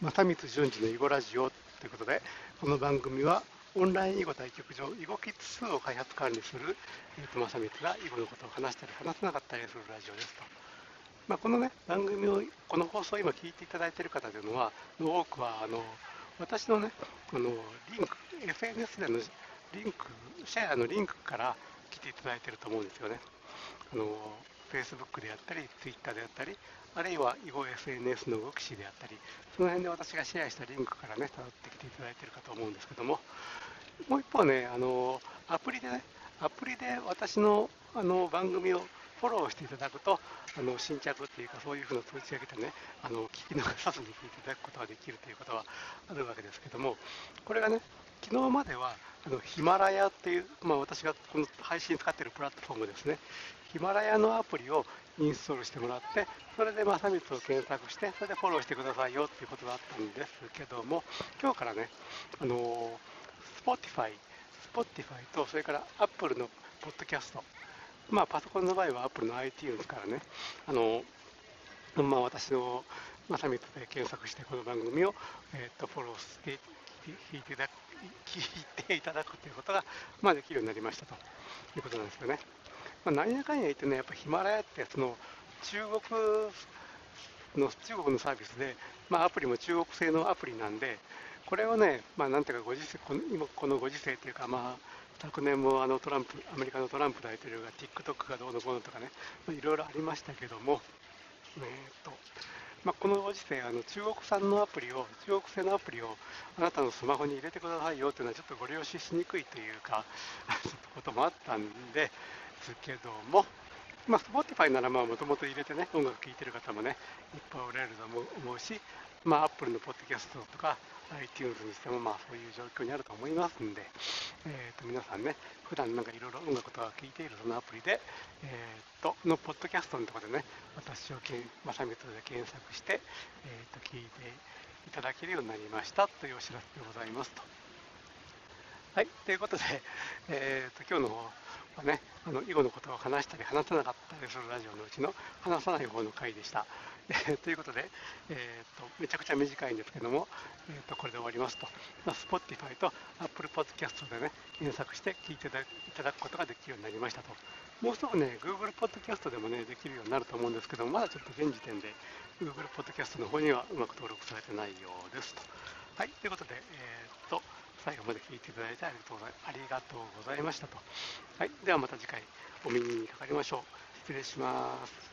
正光淳二の囲碁ラジオということで、この番組はオンライン囲碁対局場囲碁キッズ2を開発管理する、えー、と正光が囲碁のことを話したり話せなかったりするラジオですと。まあ、このね、番組を、この放送を今聞いていただいている方というのは、の多くは、あの、私のね、あの、リンク、SNS でのリンク、シェアのリンクから来ていただいていると思うんですよね。あの、Facebook であったり、Twitter であったり、あるいは囲碁 SNS の動き誌であったり、その辺で私がシェアしたリンクからね、辿ってきていただいているかと思うんですけども、もう一方ね、あの、アプリでね、アプリで私のあの番組をフォローしていただくと、あの新着っていうか、そういうふうな通知が来てね、あの聞き逃さずに聞いていただくことができるということはあるわけですけども、これがね、昨日まではあのヒマラヤっていう、まあ、私がこの配信使っているプラットフォームですね、ヒマラヤのアプリをインストールしてもらって、それで正光を検索して、それでフォローしてくださいよっていうことだったんですけども、今日からね、あの Spotify、Spotify と、それから Apple のポッドキャスト、まあ、パソコンの場合は Apple の iTunes からね、あのまあ、私の正光で検索してこの番組を、えー、とフォローして聞いていただ聞いていただくということが、まあ、できるようになりましたということなんですよね。まあ、何やかんや言ってね、やっぱヒマラヤってその中国の中国のサービスで、まあ、アプリも中国製のアプリなんで、これをね、まあ、なんていうかご時世この今このご時世というか、まあ、昨年もあのトランプアメリカのトランプ大統領が TikTok がどうのこうのとかね、まあ、いろいろありましたけども、えーとまあ、このご時世あの中国産のアプリを中国製のアプリをあなたのスマホに入れてくださいよというのはちょっとご了承しにくいというかちょっとこともあったんですけども、まあ、Spotify ならもともと入れてね音楽聴いてる方もねいっぱいおられると思うし、まあ、Apple のポッドキャストとか iTunes にしてもまあそういう状況にあると思いますんで、えー、と皆さんね普段なんかいろいろ音楽とか聴いているそのアプリで、えー、とのポッドキャストのところでね私をけん正光で検索して、えー、と聞いていただけるようになりましたというお知らせでございますと。はい、ということで、えー、と今日の方はね、あの囲碁のことを話したり話さなかったりするラジオのうちの話さない方の回でした。え、ということで、えーと、めちゃくちゃ短いんですけども、えーと、これで終わりますと、まあ、Spotify と Apple Podcast でね、検索して聞いていただくことができるようになりましたと。もうすぐね、Google Podcast でもね、できるようになると思うんですけども、まだちょっと現時点で Google Podcast の方にはうまく登録されてないようですと。はい、ということで、えー、と、最後まで聞いていただいてありがとうございありがとうございましたと。はい、ではまた次回お耳にかかりましょう。失礼します。